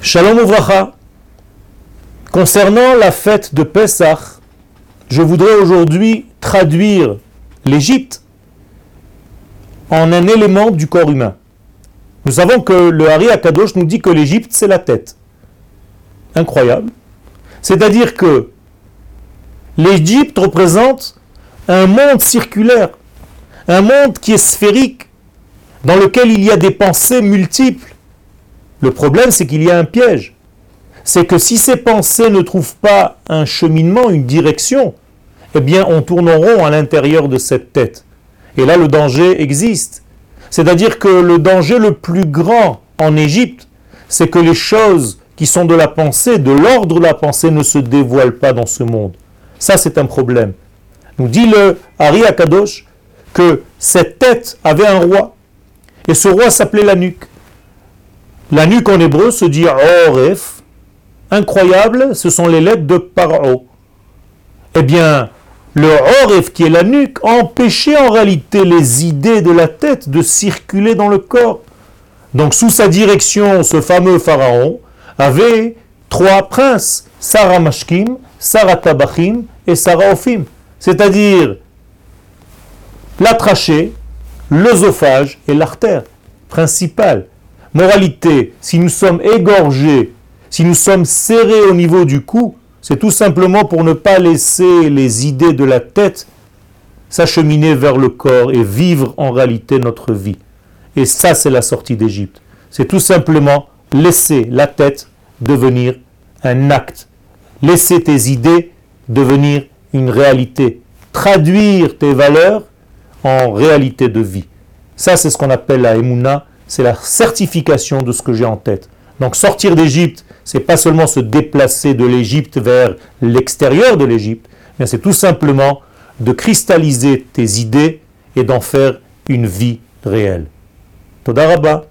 Shalom Ouvracha. Concernant la fête de Pessah, je voudrais aujourd'hui traduire l'Égypte en un élément du corps humain. Nous savons que le Hari Akadosh nous dit que l'Égypte, c'est la tête. Incroyable. C'est-à-dire que l'Égypte représente un monde circulaire, un monde qui est sphérique, dans lequel il y a des pensées multiples. Le problème, c'est qu'il y a un piège. C'est que si ces pensées ne trouvent pas un cheminement, une direction, eh bien, on tourne rond à l'intérieur de cette tête. Et là, le danger existe. C'est-à-dire que le danger le plus grand en Égypte, c'est que les choses qui sont de la pensée, de l'ordre de la pensée, ne se dévoilent pas dans ce monde. Ça, c'est un problème. Nous dit le Hari Akadosh que cette tête avait un roi. Et ce roi s'appelait la nuque. La nuque en hébreu se dit Oref. Incroyable, ce sont les lettres de Paro. Eh bien, le Oref, qui est la nuque, empêchait en réalité les idées de la tête de circuler dans le corps. Donc, sous sa direction, ce fameux pharaon avait trois princes, Sarah Mashkim, Sarah Tabachim et Sarah Ophim. C'est-à-dire la trachée, l'œsophage et l'artère principale. Moralité, si nous sommes égorgés, si nous sommes serrés au niveau du cou, c'est tout simplement pour ne pas laisser les idées de la tête s'acheminer vers le corps et vivre en réalité notre vie. Et ça, c'est la sortie d'Égypte. C'est tout simplement laisser la tête devenir un acte. Laisser tes idées devenir une réalité. Traduire tes valeurs en réalité de vie. Ça, c'est ce qu'on appelle la Emouna, c'est la certification de ce que j'ai en tête. Donc sortir d'Égypte, c'est pas seulement se déplacer de l'Égypte vers l'extérieur de l'Égypte, mais c'est tout simplement de cristalliser tes idées et d'en faire une vie réelle. Todarabah.